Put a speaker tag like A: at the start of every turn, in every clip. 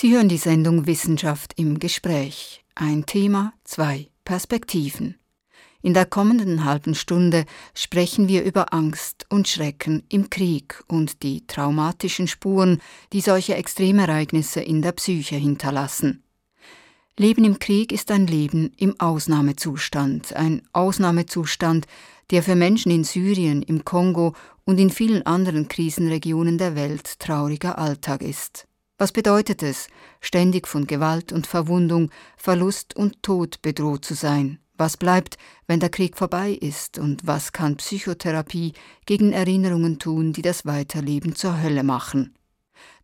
A: Sie hören die Sendung Wissenschaft im Gespräch. Ein Thema, zwei Perspektiven. In der kommenden halben Stunde sprechen wir über Angst und Schrecken im Krieg und die traumatischen Spuren, die solche Extremereignisse in der Psyche hinterlassen. Leben im Krieg ist ein Leben im Ausnahmezustand, ein Ausnahmezustand, der für Menschen in Syrien, im Kongo und in vielen anderen Krisenregionen der Welt trauriger Alltag ist. Was bedeutet es, ständig von Gewalt und Verwundung, Verlust und Tod bedroht zu sein? Was bleibt, wenn der Krieg vorbei ist? Und was kann Psychotherapie gegen Erinnerungen tun, die das Weiterleben zur Hölle machen?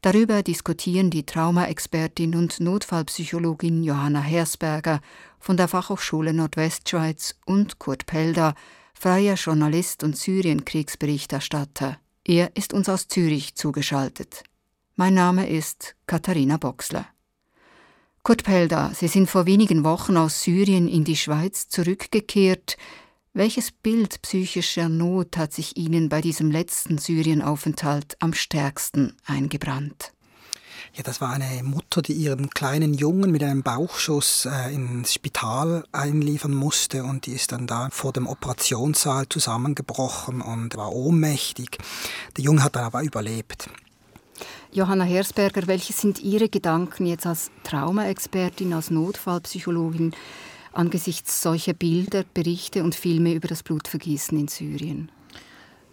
A: Darüber diskutieren die Traumaexpertin und Notfallpsychologin Johanna Hersberger von der Fachhochschule Nordwestschweiz und Kurt Pelder, freier Journalist und Syrienkriegsberichterstatter. Er ist uns aus Zürich zugeschaltet. Mein Name ist Katharina Boxler. Kurt Pelda, Sie sind vor wenigen Wochen aus Syrien in die Schweiz zurückgekehrt. Welches Bild psychischer Not hat sich Ihnen bei diesem letzten Syrienaufenthalt am stärksten eingebrannt?
B: Ja, das war eine Mutter, die ihren kleinen Jungen mit einem Bauchschuss äh, ins Spital einliefern musste und die ist dann da vor dem Operationssaal zusammengebrochen und war ohnmächtig. Der Junge hat dann aber überlebt.
A: Johanna Hersberger, welche sind Ihre Gedanken jetzt als Traumaexpertin, als Notfallpsychologin angesichts solcher Bilder, Berichte und Filme über das Blutvergießen in Syrien?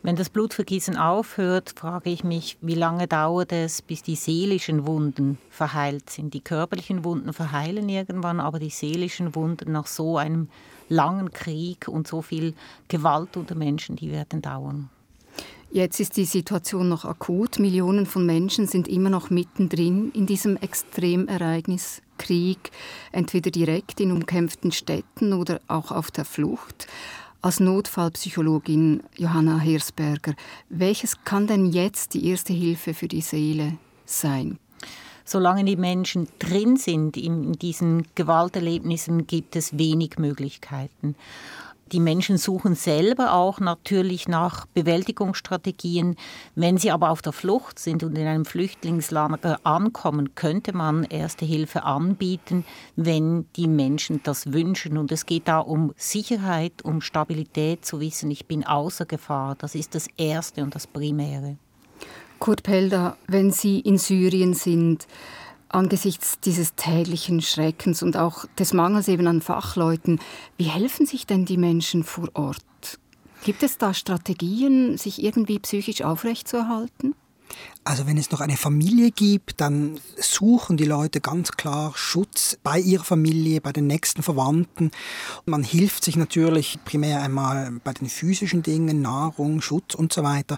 C: Wenn das Blutvergießen aufhört, frage ich mich, wie lange dauert es, bis die seelischen Wunden verheilt sind. Die körperlichen Wunden verheilen irgendwann, aber die seelischen Wunden nach so einem langen Krieg und so viel Gewalt unter Menschen, die werden dauern.
A: Jetzt ist die Situation noch akut. Millionen von Menschen sind immer noch mittendrin in diesem Extremereignis Krieg, entweder direkt in umkämpften Städten oder auch auf der Flucht. Als Notfallpsychologin Johanna Hirsberger, welches kann denn jetzt die erste Hilfe für die Seele sein?
C: Solange die Menschen drin sind in diesen Gewalterlebnissen, gibt es wenig Möglichkeiten. Die Menschen suchen selber auch natürlich nach Bewältigungsstrategien. Wenn sie aber auf der Flucht sind und in einem Flüchtlingslager ankommen, könnte man erste Hilfe anbieten, wenn die Menschen das wünschen. Und es geht da um Sicherheit, um Stabilität, zu wissen, ich bin außer Gefahr. Das ist das Erste und das Primäre.
A: Kurt Pelder, wenn Sie in Syrien sind, angesichts dieses täglichen Schreckens und auch des Mangels eben an Fachleuten, wie helfen sich denn die Menschen vor Ort? Gibt es da Strategien, sich irgendwie psychisch aufrechtzuerhalten?
B: Also wenn es noch eine Familie gibt, dann suchen die Leute ganz klar Schutz bei ihrer Familie, bei den nächsten Verwandten. Man hilft sich natürlich primär einmal bei den physischen Dingen, Nahrung, Schutz und so weiter.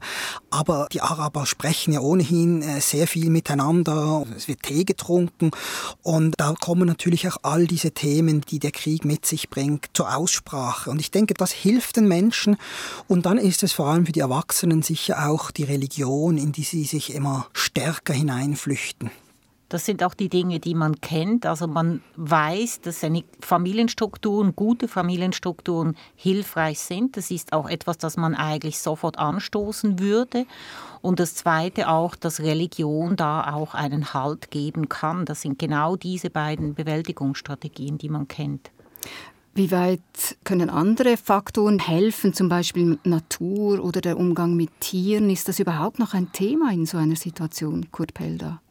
B: Aber die Araber sprechen ja ohnehin äh, sehr viel miteinander. Es wird Tee getrunken und da kommen natürlich auch all diese Themen, die der Krieg mit sich bringt, zur Aussprache. Und ich denke, das hilft den Menschen. Und dann ist es vor allem für die Erwachsenen sicher auch die Religion, in die sie sich immer stärker hineinflüchten.
C: Das sind auch die Dinge, die man kennt. Also man weiß, dass Familienstrukturen, gute Familienstrukturen hilfreich sind. Das ist auch etwas, das man eigentlich sofort anstoßen würde. Und das Zweite auch, dass Religion da auch einen Halt geben kann. Das sind genau diese beiden Bewältigungsstrategien, die man kennt.
A: Wie weit können andere Faktoren helfen, zum Beispiel Natur oder der Umgang mit Tieren? Ist das überhaupt noch ein Thema in so einer Situation, Kurt Pelder?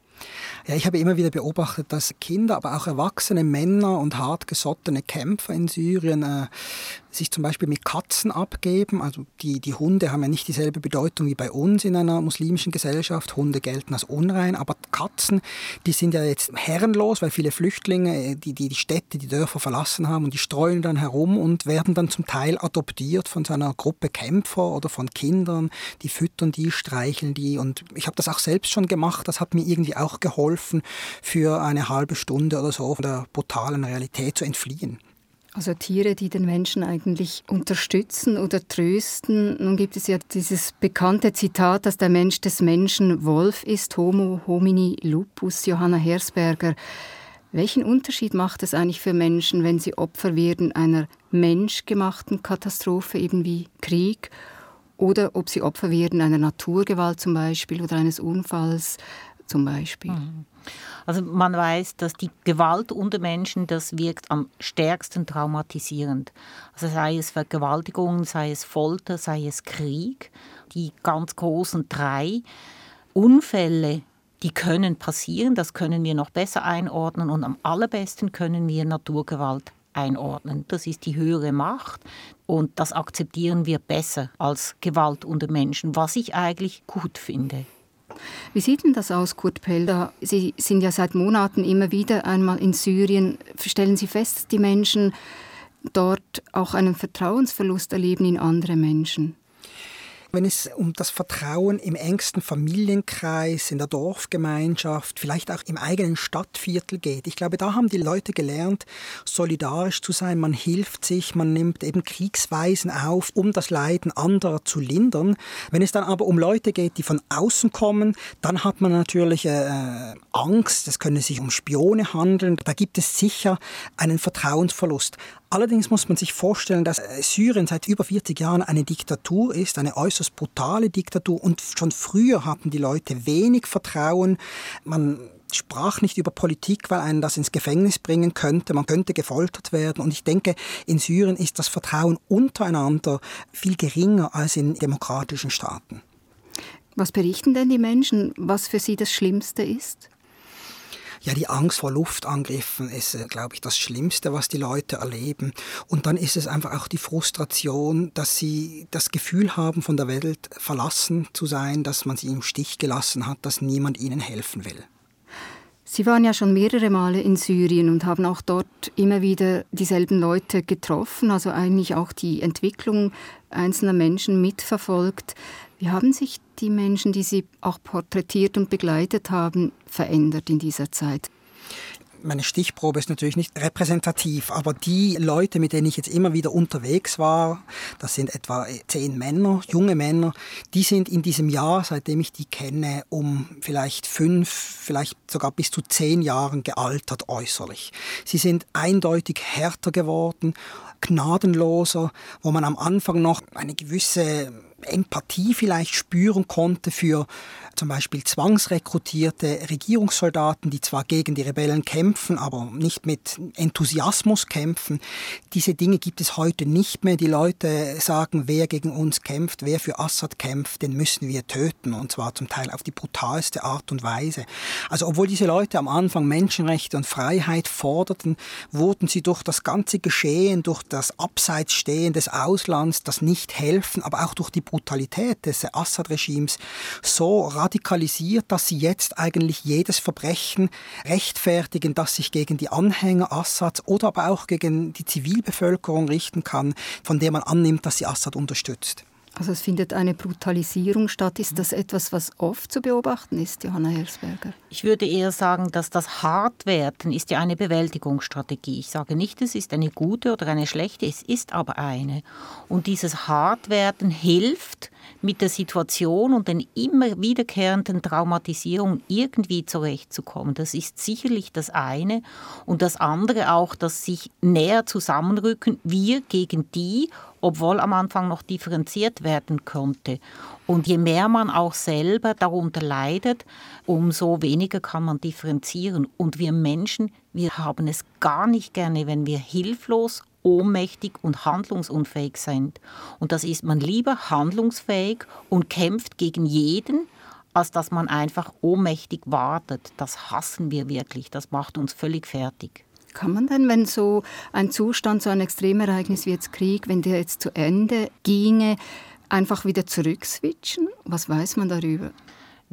B: Ja, ich habe immer wieder beobachtet, dass Kinder, aber auch erwachsene Männer und hartgesottene Kämpfer in Syrien äh, sich zum Beispiel mit Katzen abgeben. Also die, die Hunde haben ja nicht dieselbe Bedeutung wie bei uns in einer muslimischen Gesellschaft. Hunde gelten als unrein, aber Katzen, die sind ja jetzt herrenlos, weil viele Flüchtlinge äh, die, die, die Städte, die Dörfer verlassen haben und die streuen dann herum und werden dann zum Teil adoptiert von so einer Gruppe Kämpfer oder von Kindern. Die füttern die, streicheln die und ich habe das auch selbst schon gemacht. Das hat mir irgendwie auch geholfen geholfen, für eine halbe Stunde oder so von der brutalen Realität zu entfliehen.
A: Also Tiere, die den Menschen eigentlich unterstützen oder trösten. Nun gibt es ja dieses bekannte Zitat, dass der Mensch des Menschen Wolf ist, Homo homini lupus, Johanna Hersberger. Welchen Unterschied macht es eigentlich für Menschen, wenn sie Opfer werden einer menschgemachten Katastrophe, eben wie Krieg, oder ob sie Opfer werden einer Naturgewalt zum Beispiel oder eines Unfalls? zum Beispiel. Mhm.
C: Also man weiß, dass die Gewalt unter Menschen, das wirkt am stärksten traumatisierend. Also sei es Vergewaltigung, sei es Folter, sei es Krieg. Die ganz großen drei Unfälle, die können passieren, das können wir noch besser einordnen und am allerbesten können wir Naturgewalt einordnen. Das ist die höhere Macht und das akzeptieren wir besser als Gewalt unter Menschen, was ich eigentlich gut finde.
A: Wie sieht denn das aus, Kurt Pelder? Sie sind ja seit Monaten immer wieder einmal in Syrien. Stellen Sie fest, die Menschen dort auch einen Vertrauensverlust erleben in andere Menschen?
B: Wenn es um das Vertrauen im engsten Familienkreis, in der Dorfgemeinschaft, vielleicht auch im eigenen Stadtviertel geht. Ich glaube, da haben die Leute gelernt, solidarisch zu sein. Man hilft sich, man nimmt eben Kriegsweisen auf, um das Leiden anderer zu lindern. Wenn es dann aber um Leute geht, die von außen kommen, dann hat man natürlich äh, Angst. Es können sich um Spione handeln. Da gibt es sicher einen Vertrauensverlust. Allerdings muss man sich vorstellen, dass äh, Syrien seit über 40 Jahren eine Diktatur ist, eine äußerst brutale Diktatur. Und schon früher hatten die Leute wenig Vertrauen. Man sprach nicht über Politik, weil einen das ins Gefängnis bringen könnte. Man könnte gefoltert werden. Und ich denke, in Syrien ist das Vertrauen untereinander viel geringer als in demokratischen Staaten.
A: Was berichten denn die Menschen, was für sie das Schlimmste ist?
B: Ja, die Angst vor Luftangriffen ist, äh, glaube ich, das Schlimmste, was die Leute erleben. Und dann ist es einfach auch die Frustration, dass sie das Gefühl haben, von der Welt verlassen zu sein, dass man sie im Stich gelassen hat, dass niemand ihnen helfen will.
A: Sie waren ja schon mehrere Male in Syrien und haben auch dort immer wieder dieselben Leute getroffen, also eigentlich auch die Entwicklung einzelner Menschen mitverfolgt. Wie haben sich die Menschen, die Sie auch porträtiert und begleitet haben, verändert in dieser Zeit?
B: meine Stichprobe ist natürlich nicht repräsentativ, aber die Leute, mit denen ich jetzt immer wieder unterwegs war, das sind etwa zehn Männer, junge Männer, die sind in diesem Jahr, seitdem ich die kenne, um vielleicht fünf, vielleicht sogar bis zu zehn Jahren gealtert äußerlich. Sie sind eindeutig härter geworden, gnadenloser, wo man am Anfang noch eine gewisse Empathie vielleicht spüren konnte für zum Beispiel zwangsrekrutierte Regierungssoldaten, die zwar gegen die Rebellen kämpfen, aber nicht mit Enthusiasmus kämpfen. Diese Dinge gibt es heute nicht mehr. Die Leute sagen, wer gegen uns kämpft, wer für Assad kämpft, den müssen wir töten und zwar zum Teil auf die brutalste Art und Weise. Also obwohl diese Leute am Anfang Menschenrechte und Freiheit forderten, wurden sie durch das ganze Geschehen, durch das Abseitsstehen des Auslands, das Nicht-Helfen, aber auch durch die Brutalität des Assad-Regimes so radikalisiert, dass sie jetzt eigentlich jedes Verbrechen rechtfertigen, das sich gegen die Anhänger Assads oder aber auch gegen die Zivilbevölkerung richten kann, von der man annimmt, dass sie Assad unterstützt.
A: Also es findet eine Brutalisierung statt. Ist das etwas, was oft zu beobachten ist, Johanna Hersberger?
C: Ich würde eher sagen, dass das Hartwerden ist ja eine Bewältigungsstrategie. Ich sage nicht, es ist eine gute oder eine schlechte, es ist aber eine. Und dieses Hartwerden hilft, mit der Situation und den immer wiederkehrenden Traumatisierungen irgendwie zurechtzukommen. Das ist sicherlich das eine. Und das andere auch, dass sich näher zusammenrücken, wir gegen die, obwohl am Anfang noch differenziert werden konnte. Und je mehr man auch selber darunter leidet, umso weniger kann man differenzieren. Und wir Menschen, wir haben es gar nicht gerne, wenn wir hilflos ohnmächtig und handlungsunfähig sind. Und das ist man lieber handlungsfähig und kämpft gegen jeden, als dass man einfach ohnmächtig wartet. Das hassen wir wirklich. Das macht uns völlig fertig.
A: Kann man denn, wenn so ein Zustand, so ein Extremereignis wie jetzt Krieg, wenn der jetzt zu Ende ginge, einfach wieder zurückswitchen? Was weiß man darüber?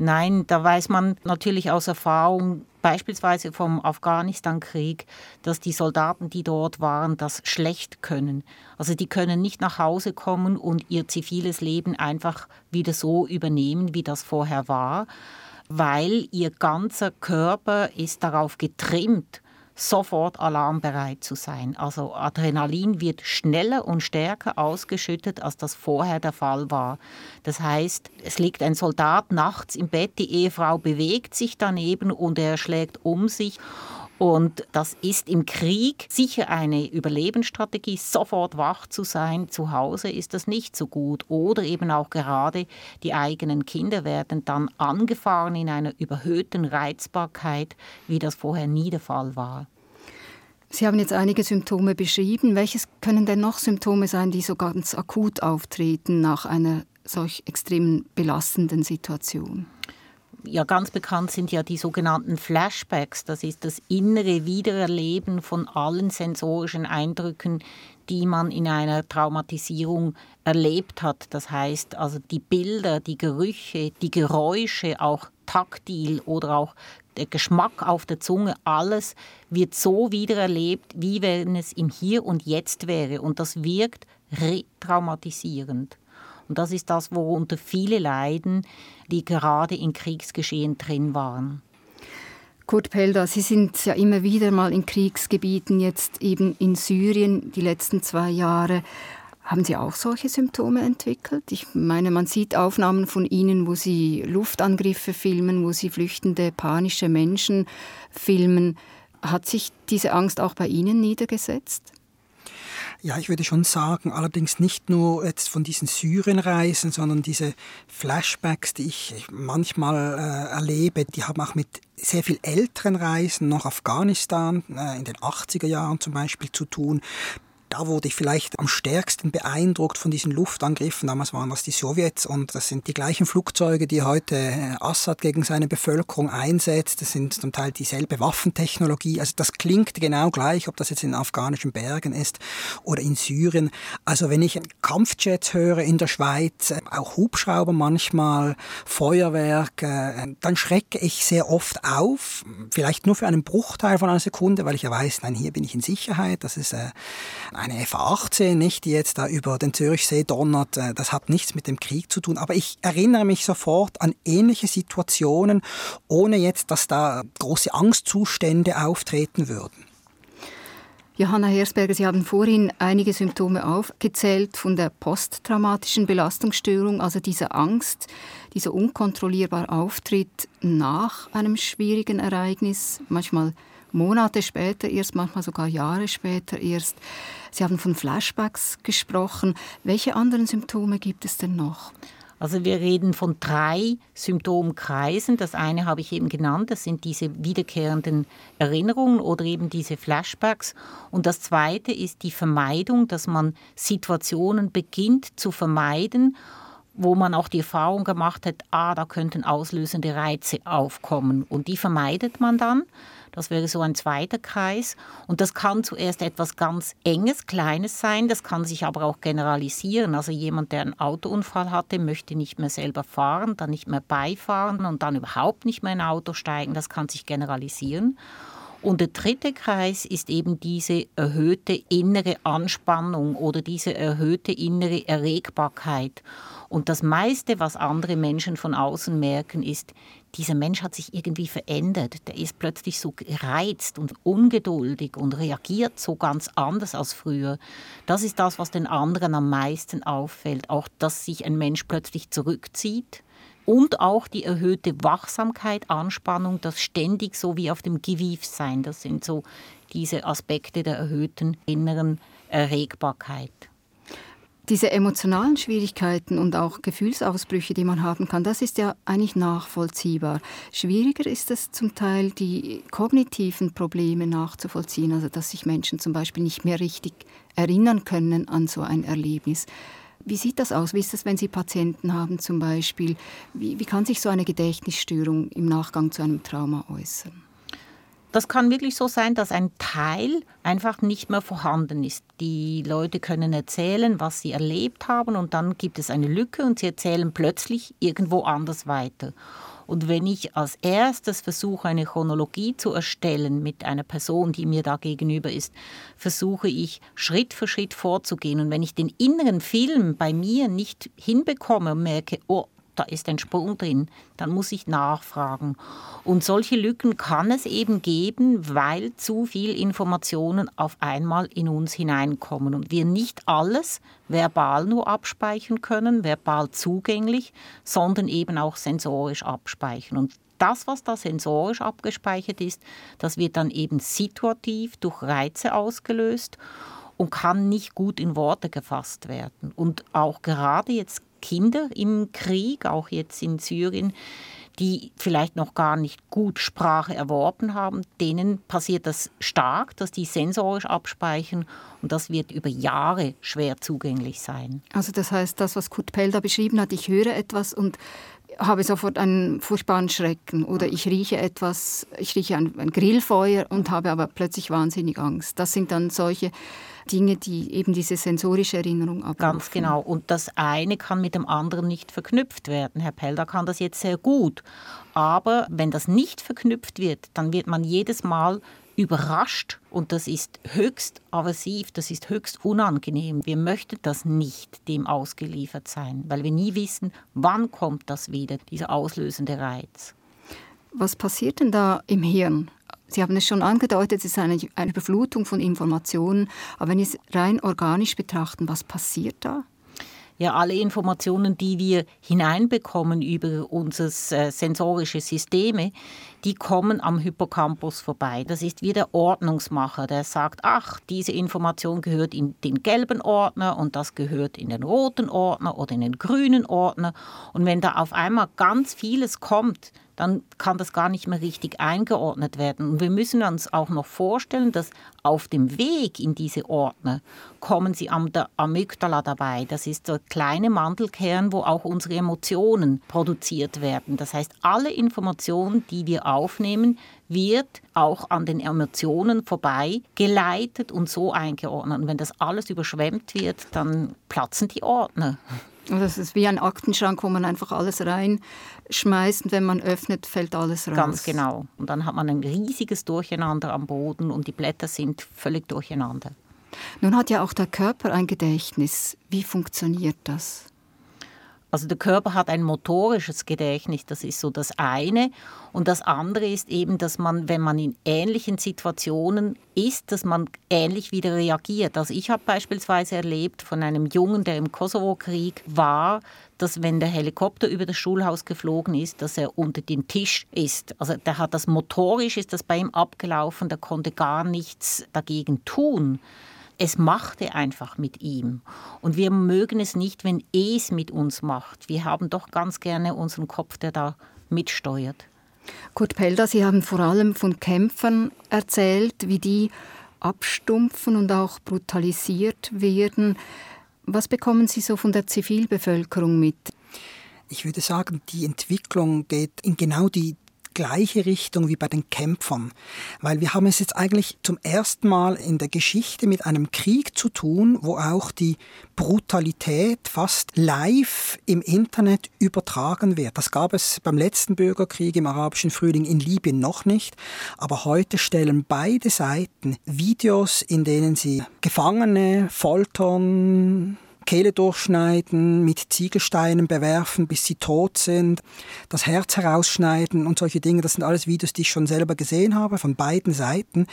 C: Nein, da weiß man natürlich aus Erfahrung, beispielsweise vom Afghanistan-Krieg, dass die Soldaten, die dort waren, das schlecht können. Also die können nicht nach Hause kommen und ihr ziviles Leben einfach wieder so übernehmen, wie das vorher war, weil ihr ganzer Körper ist darauf getrimmt, sofort alarmbereit zu sein. Also Adrenalin wird schneller und stärker ausgeschüttet, als das vorher der Fall war. Das heißt, es liegt ein Soldat nachts im Bett, die Ehefrau bewegt sich daneben und er schlägt um sich Und das ist im Krieg sicher eine Überlebensstrategie. Sofort wach zu sein, zu Hause ist das nicht so gut. Oder eben auch gerade die eigenen Kinder werden dann angefahren in einer überhöhten Reizbarkeit, wie das vorher nie der Fall war.
A: Sie haben jetzt einige Symptome beschrieben. Welches können denn noch Symptome sein, die so ganz akut auftreten nach einer solch extrem belastenden Situation?
C: Ja ganz bekannt sind ja die sogenannten Flashbacks. Das ist das innere Wiedererleben von allen sensorischen Eindrücken, die man in einer Traumatisierung erlebt hat. Das heißt also die Bilder, die Gerüche, die Geräusche, auch taktil oder auch der Geschmack auf der Zunge, alles wird so wiedererlebt, wie wenn es im Hier und Jetzt wäre. Und das wirkt retraumatisierend. Und das ist das, worunter viele leiden, die gerade in Kriegsgeschehen drin waren.
A: Kurt Pelda, Sie sind ja immer wieder mal in Kriegsgebieten, jetzt eben in Syrien die letzten zwei Jahre. Haben Sie auch solche Symptome entwickelt? Ich meine, man sieht Aufnahmen von Ihnen, wo Sie Luftangriffe filmen, wo Sie flüchtende, panische Menschen filmen. Hat sich diese Angst auch bei Ihnen niedergesetzt?
B: Ja, ich würde schon sagen, allerdings nicht nur jetzt von diesen Syrienreisen, sondern diese Flashbacks, die ich manchmal äh, erlebe, die haben auch mit sehr viel älteren Reisen, noch Afghanistan, äh, in den 80er Jahren zum Beispiel zu tun da wurde ich vielleicht am stärksten beeindruckt von diesen Luftangriffen. Damals waren das die Sowjets und das sind die gleichen Flugzeuge, die heute äh, Assad gegen seine Bevölkerung einsetzt. Das sind zum Teil dieselbe Waffentechnologie. Also das klingt genau gleich, ob das jetzt in afghanischen Bergen ist oder in Syrien. Also wenn ich Kampfjets höre in der Schweiz, äh, auch Hubschrauber manchmal, Feuerwerk, äh, dann schrecke ich sehr oft auf. Vielleicht nur für einen Bruchteil von einer Sekunde, weil ich ja weiß, nein, hier bin ich in Sicherheit. Das ist eine F-18, nicht, die jetzt da über den Zürichsee donnert, äh, das hat nichts mit dem Krieg zu tun. Aber ich erinnere mich sofort an ähnliche Situationen, ohne jetzt, dass da große Angstzustände auftreten würden.
A: Johanna Hersberger, Sie haben vorhin einige Symptome aufgezählt von der posttraumatischen Belastungsstörung, also dieser Angst, dieser unkontrollierbare Auftritt nach einem schwierigen Ereignis, manchmal Monate später erst, manchmal sogar Jahre später erst. Sie haben von Flashbacks gesprochen. Welche anderen Symptome gibt es denn noch?
C: Also wir reden von drei Symptomkreisen. Das eine habe ich eben genannt, das sind diese wiederkehrenden Erinnerungen oder eben diese Flashbacks. Und das zweite ist die Vermeidung, dass man Situationen beginnt zu vermeiden, wo man auch die Erfahrung gemacht hat, ah, da könnten auslösende Reize aufkommen. Und die vermeidet man dann. Das wäre so ein zweiter Kreis. Und das kann zuerst etwas ganz Enges, Kleines sein. Das kann sich aber auch generalisieren. Also jemand, der einen Autounfall hatte, möchte nicht mehr selber fahren, dann nicht mehr beifahren und dann überhaupt nicht mehr in ein Auto steigen. Das kann sich generalisieren. Und der dritte Kreis ist eben diese erhöhte innere Anspannung oder diese erhöhte innere Erregbarkeit. Und das meiste, was andere Menschen von außen merken, ist, dieser Mensch hat sich irgendwie verändert. Der ist plötzlich so gereizt und ungeduldig und reagiert so ganz anders als früher. Das ist das, was den anderen am meisten auffällt. Auch, dass sich ein Mensch plötzlich zurückzieht. Und auch die erhöhte Wachsamkeit, Anspannung, das ständig so wie auf dem Gewief sein. Das sind so diese Aspekte der erhöhten inneren Erregbarkeit
A: diese emotionalen Schwierigkeiten und auch Gefühlsausbrüche, die man haben kann, das ist ja eigentlich nachvollziehbar. Schwieriger ist es zum Teil, die kognitiven Probleme nachzuvollziehen, also dass sich Menschen zum Beispiel nicht mehr richtig erinnern können an so ein Erlebnis. Wie sieht das aus? Wie ist es, wenn Sie Patienten haben zum Beispiel? Wie, wie kann sich so eine Gedächtnisstörung im Nachgang zu einem Trauma äußern?
C: Das kann wirklich so sein, dass ein Teil einfach nicht mehr vorhanden ist. Die Leute können erzählen, was sie erlebt haben und dann gibt es eine Lücke und sie erzählen plötzlich irgendwo anders weiter. Und wenn ich als erstes versuche, eine Chronologie zu erstellen mit einer Person, die mir da gegenüber ist, versuche ich Schritt für Schritt vorzugehen. Und wenn ich den inneren Film bei mir nicht hinbekomme und merke, oh, da ist ein Sprung drin, dann muss ich nachfragen. Und solche Lücken kann es eben geben, weil zu viel Informationen auf einmal in uns hineinkommen und wir nicht alles verbal nur abspeichern können, verbal zugänglich, sondern eben auch sensorisch abspeichern. Und das, was da sensorisch abgespeichert ist, das wird dann eben situativ durch Reize ausgelöst und kann nicht gut in Worte gefasst werden. Und auch gerade jetzt Kinder im Krieg, auch jetzt in Syrien, die vielleicht noch gar nicht gut Sprache erworben haben, denen passiert das stark, dass die sensorisch abspeichern und das wird über Jahre schwer zugänglich sein.
A: Also das heißt, das, was Kurt Pell da beschrieben hat, ich höre etwas und habe sofort einen furchtbaren Schrecken oder ich rieche etwas, ich rieche ein, ein Grillfeuer und habe aber plötzlich wahnsinnig Angst. Das sind dann solche Dinge, die eben diese sensorische Erinnerung abrufen.
C: Ganz genau. Und das eine kann mit dem anderen nicht verknüpft werden. Herr Pelder kann das jetzt sehr gut. Aber wenn das nicht verknüpft wird, dann wird man jedes Mal überrascht und das ist höchst aversiv, das ist höchst unangenehm. Wir möchten das nicht dem ausgeliefert sein, weil wir nie wissen, wann kommt das wieder, dieser auslösende Reiz.
A: Was passiert denn da im Hirn? Sie haben es schon angedeutet, es ist eine, eine Überflutung von Informationen. Aber wenn Sie es rein organisch betrachten, was passiert da?
C: Ja, alle Informationen, die wir hineinbekommen über unsere äh, sensorische Systeme, die kommen am Hippocampus vorbei. Das ist wie der Ordnungsmacher, der sagt, ach, diese Information gehört in den gelben Ordner und das gehört in den roten Ordner oder in den grünen Ordner. Und wenn da auf einmal ganz vieles kommt, dann kann das gar nicht mehr richtig eingeordnet werden. Und wir müssen uns auch noch vorstellen, dass auf dem Weg in diese Ordner kommen sie am der Amygdala dabei. Das ist der kleine Mandelkern, wo auch unsere Emotionen produziert werden. Das heißt, alle Informationen, die wir aufnehmen, wird auch an den Emotionen vorbei geleitet und so eingeordnet. Und wenn das alles überschwemmt wird, dann platzen die Ordner.
A: Das ist wie ein Aktenschrank, wo man einfach alles reinschmeißt und wenn man öffnet, fällt alles raus.
C: Ganz genau. Und dann hat man ein riesiges Durcheinander am Boden und die Blätter sind völlig durcheinander.
A: Nun hat ja auch der Körper ein Gedächtnis. Wie funktioniert das?
C: Also der Körper hat ein motorisches Gedächtnis, das ist so das eine. Und das andere ist eben, dass man, wenn man in ähnlichen Situationen ist, dass man ähnlich wieder reagiert. Also ich habe beispielsweise erlebt von einem Jungen, der im Kosovo-Krieg war, dass wenn der Helikopter über das Schulhaus geflogen ist, dass er unter den Tisch ist. Also der hat das motorisch, ist das bei ihm abgelaufen, der konnte gar nichts dagegen tun es machte einfach mit ihm. Und wir mögen es nicht, wenn es mit uns macht. Wir haben doch ganz gerne unseren Kopf, der da mitsteuert.
A: Kurt Pelder, Sie haben vor allem von Kämpfern erzählt, wie die abstumpfen und auch brutalisiert werden. Was bekommen Sie so von der Zivilbevölkerung mit?
B: Ich würde sagen, die Entwicklung geht in genau die gleiche Richtung wie bei den Kämpfern. Weil wir haben es jetzt eigentlich zum ersten Mal in der Geschichte mit einem Krieg zu tun, wo auch die Brutalität fast live im Internet übertragen wird. Das gab es beim letzten Bürgerkrieg im arabischen Frühling in Libyen noch nicht. Aber heute stellen beide Seiten Videos, in denen sie Gefangene foltern, Kehle durchschneiden, mit Ziegelsteinen bewerfen, bis sie tot sind, das Herz herausschneiden und solche Dinge. Das sind alles Videos, die ich schon selber gesehen habe, von beiden Seiten.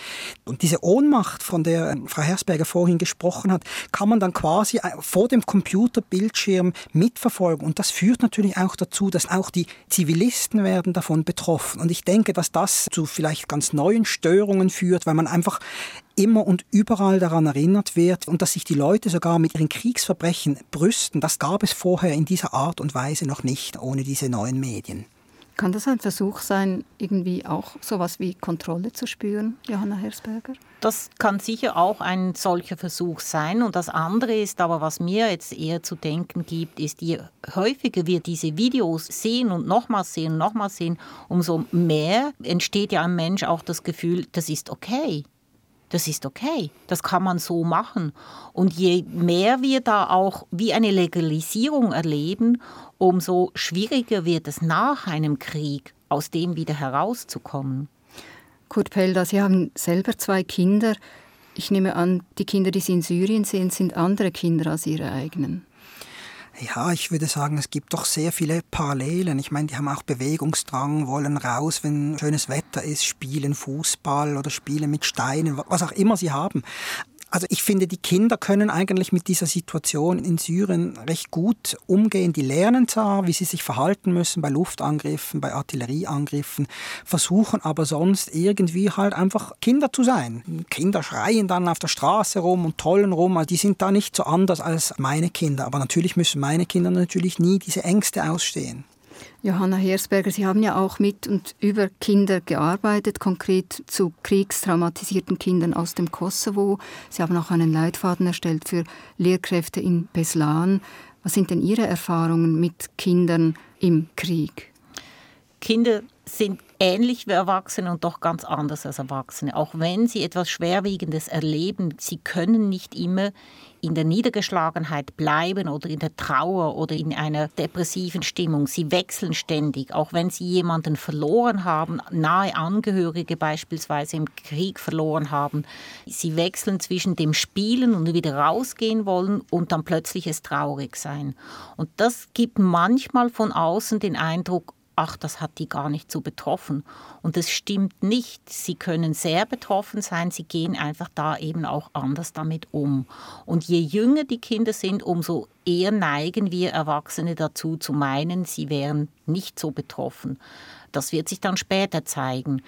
B: Und diese Ohnmacht, von der ähm, Frau Hersberger vorhin gesprochen hat, kann man dann quasi äh, vor dem Computerbildschirm mitverfolgen. Und das führt natürlich auch dazu, dass auch die Zivilisten werden davon betroffen. Und ich denke, dass das zu vielleicht ganz neuen Störungen führt, weil man einfach immer und überall daran erinnert wird und dass sich die Leute sogar mit ihren Kriegsverbrechen brüsten, das gab es vorher in dieser Art und Weise noch nicht, ohne diese neuen Medien.
A: Kann das ein Versuch sein, irgendwie auch sowas wie Kontrolle zu spüren, Johanna Hersberger?
C: Das kann sicher auch ein solcher Versuch sein. Und das andere ist aber, was mir jetzt eher zu denken gibt, ist, je häufiger wir diese Videos sehen und nochmals sehen und nochmals sehen, umso mehr entsteht ja im Mensch auch das Gefühl, das ist okay das ist okay, das kann man so machen. Und je mehr wir da auch wie eine Legalisierung erleben, umso schwieriger wird es nach einem Krieg, aus dem wieder herauszukommen.
A: Kurt Pelda, Sie haben selber zwei Kinder. Ich nehme an, die Kinder, die Sie in Syrien sehen, sind andere Kinder als Ihre eigenen.
B: Ja, ich würde sagen, es gibt doch sehr viele Parallelen. Ich meine, die haben auch Bewegungsdrang, wollen raus, wenn schönes Wetter ist, spielen Fußball oder spielen mit Steinen, was auch immer sie haben. Also ich finde, die Kinder können eigentlich mit dieser Situation in Syrien recht gut umgehen. Die lernen zwar, wie sie sich verhalten müssen bei Luftangriffen, bei Artillerieangriffen, versuchen aber sonst irgendwie halt einfach Kinder zu sein. Kinder schreien dann auf der Straße rum und tollen rum. Also die sind da nicht so anders als meine Kinder. Aber natürlich müssen meine Kinder natürlich nie diese Ängste ausstehen.
A: Johanna Hersberger, Sie haben ja auch mit und über Kinder gearbeitet, konkret zu kriegstraumatisierten Kindern aus dem Kosovo. Sie haben auch einen Leitfaden erstellt für Lehrkräfte in Beslan. Was sind denn Ihre Erfahrungen mit Kindern im Krieg?
C: Kinder sind ähnlich wie Erwachsene und doch ganz anders als Erwachsene. Auch wenn sie etwas Schwerwiegendes erleben, sie können nicht immer in der Niedergeschlagenheit bleiben oder in der Trauer oder in einer depressiven Stimmung. Sie wechseln ständig, auch wenn sie jemanden verloren haben, nahe Angehörige beispielsweise im Krieg verloren haben. Sie wechseln zwischen dem Spielen und wieder rausgehen wollen und dann plötzlich es traurig sein. Und das gibt manchmal von außen den Eindruck, ach, das hat die gar nicht so betroffen. Und das stimmt nicht. Sie können sehr betroffen sein, sie gehen einfach da eben auch anders damit um. Und je jünger die Kinder sind, umso eher neigen wir Erwachsene dazu zu meinen, sie wären nicht so betroffen. Das wird sich dann später zeigen.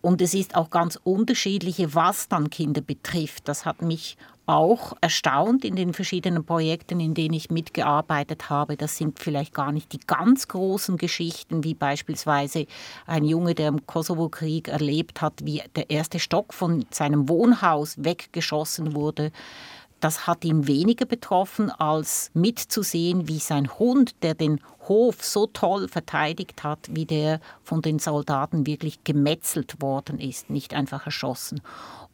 C: Und es ist auch ganz unterschiedliche, was dann Kinder betrifft. Das hat mich auch erstaunt in den verschiedenen Projekten, in denen ich mitgearbeitet habe. Das sind vielleicht gar nicht die ganz großen Geschichten, wie beispielsweise ein Junge, der im Kosovo-Krieg erlebt hat, wie der erste Stock von seinem Wohnhaus weggeschossen wurde. Das hat ihn weniger betroffen, als mitzusehen, wie sein Hund, der den Hof so toll verteidigt hat, wie der von den Soldaten wirklich gemetzelt worden ist, nicht einfach erschossen.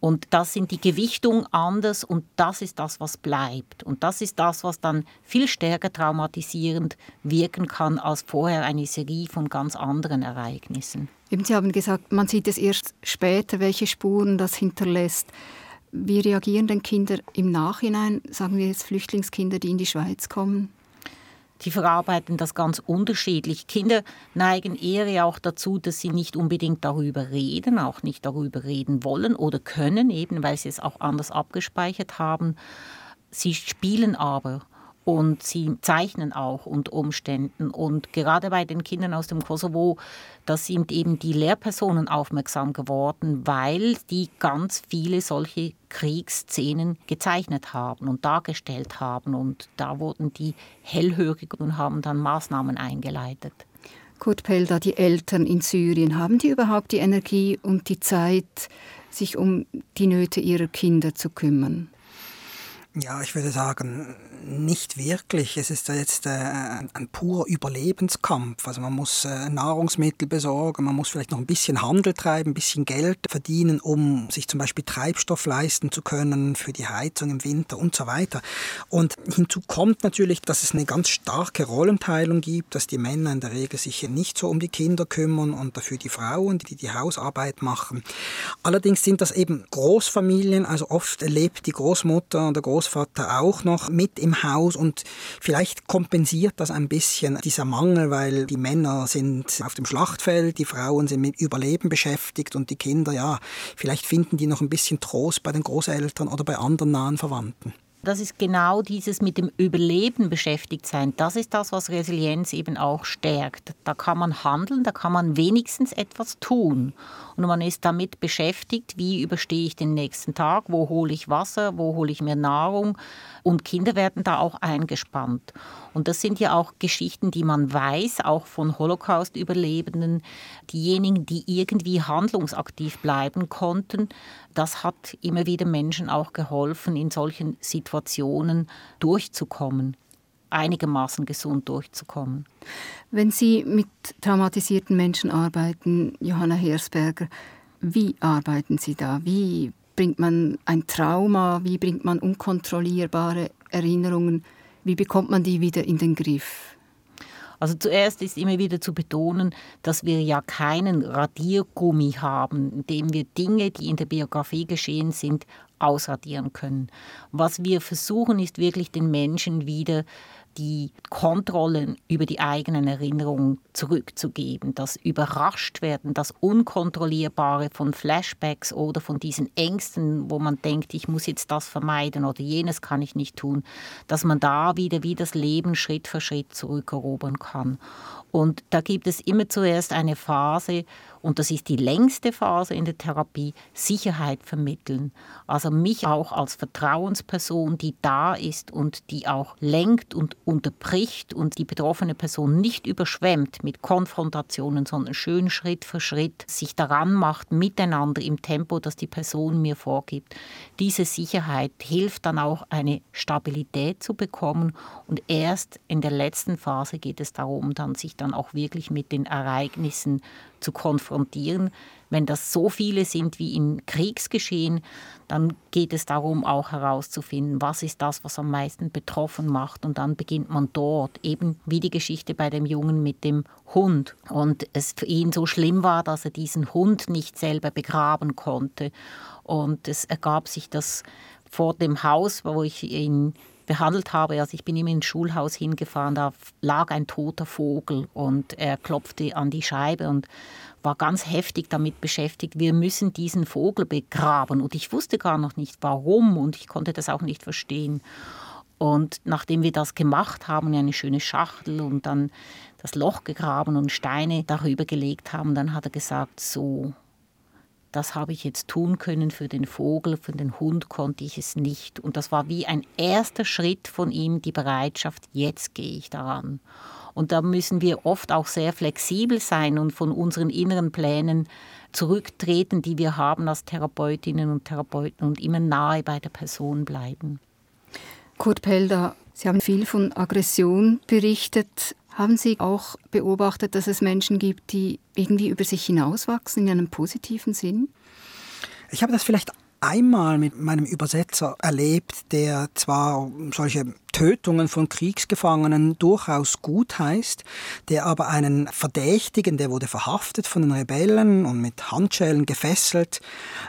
C: Und das sind die Gewichtungen anders und das ist das, was bleibt. Und das ist das, was dann viel stärker traumatisierend wirken kann als vorher eine Serie von ganz anderen Ereignissen.
A: Eben, Sie haben gesagt, man sieht es erst später, welche Spuren das hinterlässt. Wie reagieren denn Kinder im Nachhinein, sagen wir jetzt Flüchtlingskinder, die in die Schweiz kommen?
C: die verarbeiten das ganz unterschiedlich. Kinder neigen eher auch dazu, dass sie nicht unbedingt darüber reden, auch nicht darüber reden wollen oder können, eben weil sie es auch anders abgespeichert haben. Sie spielen aber und sie zeichnen auch unter Umständen. Und gerade bei den Kindern aus dem Kosovo, da sind eben die Lehrpersonen aufmerksam geworden, weil die ganz viele solche Kriegsszenen gezeichnet haben und dargestellt haben. Und da wurden die hellhörig und haben dann Maßnahmen eingeleitet.
A: Kurt Pelda, die Eltern in Syrien, haben die überhaupt die Energie und die Zeit, sich um die Nöte ihrer Kinder zu kümmern?
B: Ja, ich würde sagen, nicht wirklich. Es ist jetzt äh, ein purer Überlebenskampf. Also man muss äh, Nahrungsmittel besorgen, man muss vielleicht noch ein bisschen Handel treiben, ein bisschen Geld verdienen, um sich zum Beispiel Treibstoff leisten zu können für die Heizung im Winter und so weiter. Und hinzu kommt natürlich, dass es eine ganz starke Rollenteilung gibt, dass die Männer in der Regel sich nicht so um die Kinder kümmern und dafür die Frauen, die die Hausarbeit machen. Allerdings sind das eben Großfamilien, also oft lebt die Großmutter und der Großvater Großvater auch noch mit im Haus und vielleicht kompensiert das ein bisschen dieser Mangel, weil die Männer sind auf dem Schlachtfeld, die Frauen sind mit Überleben beschäftigt und die Kinder, ja, vielleicht finden die noch ein bisschen Trost bei den Großeltern oder bei anderen nahen Verwandten.
C: Das ist genau dieses mit dem Überleben beschäftigt sein. Das ist das, was Resilienz eben auch stärkt. Da kann man handeln, da kann man wenigstens etwas tun. Und man ist damit beschäftigt, wie überstehe ich den nächsten Tag, wo hole ich Wasser, wo hole ich mir Nahrung. Und Kinder werden da auch eingespannt. Und das sind ja auch Geschichten, die man weiß, auch von Holocaust-Überlebenden. Diejenigen, die irgendwie handlungsaktiv bleiben konnten, das hat immer wieder Menschen auch geholfen, in solchen Situationen durchzukommen einigermaßen gesund durchzukommen.
A: Wenn Sie mit traumatisierten Menschen arbeiten, Johanna Hersberger, wie arbeiten Sie da? Wie bringt man ein Trauma? Wie bringt man unkontrollierbare Erinnerungen wie bekommt man die wieder in den Griff?
C: Also zuerst ist immer wieder zu betonen, dass wir ja keinen Radiergummi haben, in dem wir Dinge, die in der Biografie geschehen sind, ausradieren können. Was wir versuchen, ist wirklich den Menschen wieder die Kontrollen über die eigenen Erinnerungen zurückzugeben, das Überraschtwerden, das Unkontrollierbare von Flashbacks oder von diesen Ängsten, wo man denkt, ich muss jetzt das vermeiden oder jenes kann ich nicht tun, dass man da wieder wie das Leben Schritt für Schritt zurückerobern kann. Und da gibt es immer zuerst eine Phase, und das ist die längste Phase in der Therapie, Sicherheit vermitteln. Also mich auch als Vertrauensperson, die da ist und die auch lenkt und unterbricht und die betroffene Person nicht überschwemmt mit Konfrontationen, sondern schön Schritt für Schritt sich daran macht, miteinander im Tempo, das die Person mir vorgibt. Diese Sicherheit hilft dann auch, eine Stabilität zu bekommen und erst in der letzten Phase geht es darum, dann sich dann auch wirklich mit den Ereignissen zu konfrontieren. Wenn das so viele sind wie im Kriegsgeschehen, dann geht es darum, auch herauszufinden, was ist das, was am meisten betroffen macht. Und dann beginnt man dort, eben wie die Geschichte bei dem Jungen mit dem Hund. Und es für ihn so schlimm war, dass er diesen Hund nicht selber begraben konnte. Und es ergab sich das vor dem Haus, wo ich ihn behandelt habe. Also ich bin immer ins Schulhaus hingefahren, da lag ein toter Vogel und er klopfte an die Scheibe und war ganz heftig damit beschäftigt, wir müssen diesen Vogel begraben. Und ich wusste gar noch nicht warum und ich konnte das auch nicht verstehen. Und nachdem wir das gemacht haben, eine schöne Schachtel und dann das Loch gegraben und Steine darüber gelegt haben, dann hat er gesagt, so, das habe ich jetzt tun können für den Vogel, für den Hund konnte ich es nicht. Und das war wie ein erster Schritt von ihm, die Bereitschaft, jetzt gehe ich daran. Und da müssen wir oft auch sehr flexibel sein und von unseren inneren Plänen zurücktreten, die wir haben als Therapeutinnen und Therapeuten und immer nahe bei der Person bleiben.
A: Kurt Pelder, Sie haben viel von Aggression berichtet. Haben Sie auch beobachtet, dass es Menschen gibt, die irgendwie über sich hinauswachsen in einem positiven Sinn?
B: Ich habe das vielleicht einmal mit meinem Übersetzer erlebt, der zwar solche Tötungen von Kriegsgefangenen durchaus gut heißt, der aber einen Verdächtigen, der wurde verhaftet von den Rebellen und mit Handschellen gefesselt,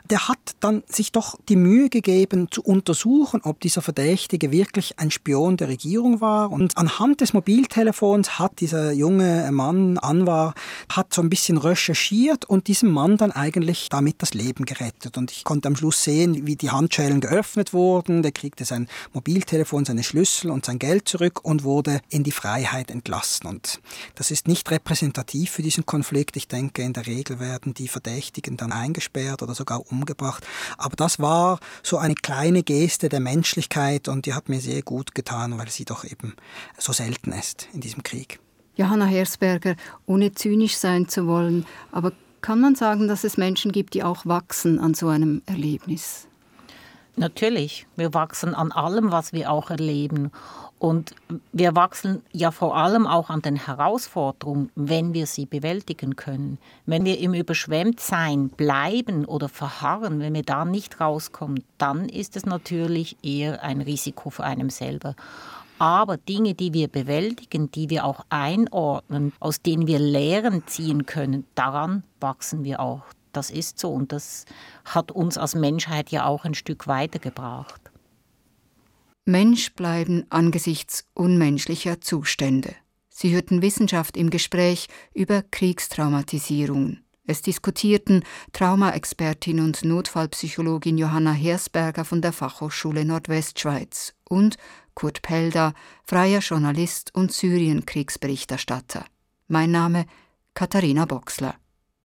B: der hat dann sich doch die Mühe gegeben zu untersuchen, ob dieser Verdächtige wirklich ein Spion der Regierung war. Und anhand des Mobiltelefons hat dieser junge Mann, Anwar, hat so ein bisschen recherchiert und diesem Mann dann eigentlich damit das Leben gerettet. Und ich konnte am Schluss sehen, wie die Handschellen geöffnet wurden. Der kriegte sein Mobiltelefon, seine Schlüssel Schlüssel und sein Geld zurück und wurde in die Freiheit entlassen. Und das ist nicht repräsentativ für diesen Konflikt. Ich denke, in der Regel werden die Verdächtigen dann eingesperrt oder sogar umgebracht. Aber das war so eine kleine Geste der Menschlichkeit und die hat mir sehr gut getan, weil sie doch eben so selten ist in diesem Krieg.
A: Johanna Hersberger, ohne zynisch sein zu wollen, aber kann man sagen, dass es Menschen gibt, die auch wachsen an so einem Erlebnis?
C: Natürlich, wir wachsen an allem, was wir auch erleben. Und wir wachsen ja vor allem auch an den Herausforderungen, wenn wir sie bewältigen können. Wenn wir im Überschwemmtsein bleiben oder verharren, wenn wir da nicht rauskommen, dann ist es natürlich eher ein Risiko für einen selber. Aber Dinge, die wir bewältigen, die wir auch einordnen, aus denen wir Lehren ziehen können, daran wachsen wir auch. Das ist so und das hat uns als Menschheit ja auch ein Stück weitergebracht.
A: Mensch bleiben angesichts unmenschlicher Zustände. Sie hörten Wissenschaft im Gespräch über Kriegstraumatisierungen. Es diskutierten Traumaexpertin und Notfallpsychologin Johanna Hersberger von der Fachhochschule Nordwestschweiz und Kurt Pelder, freier Journalist und Syrienkriegsberichterstatter. Mein Name Katharina Boxler.